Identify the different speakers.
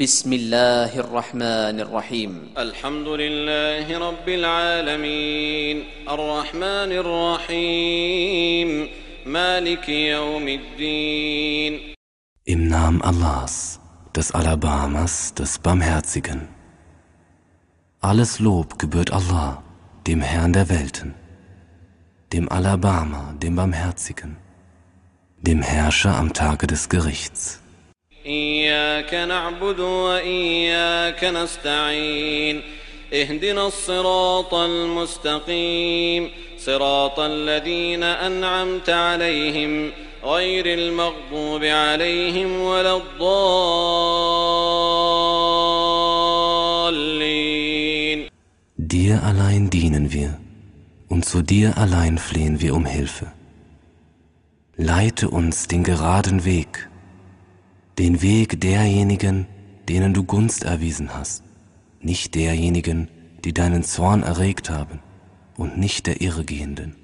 Speaker 1: بسم الله الرحمن الرحيم
Speaker 2: الحمد لله رب العالمين الرحمن الرحيم مالك يوم الدين
Speaker 3: Im Namen Allahs, des Alabamas, des Barmherzigen. Alles Lob gebührt Allah, dem Herrn der Welten, dem Alabama, dem Barmherzigen, dem Herrscher am Tage des Gerichts.
Speaker 2: إياك نعبد وإياك نستعين. اهدنا الصراط المستقيم. صراط الذين أنعمت عليهم غير المغضوب عليهم ولا الضالين.
Speaker 3: Dir allein dienen wir und zu dir allein flehen wir um Hilfe. Leite uns den geraden Weg, den Weg derjenigen, denen du Gunst erwiesen hast, nicht derjenigen, die deinen Zorn erregt haben und nicht der Irregehenden.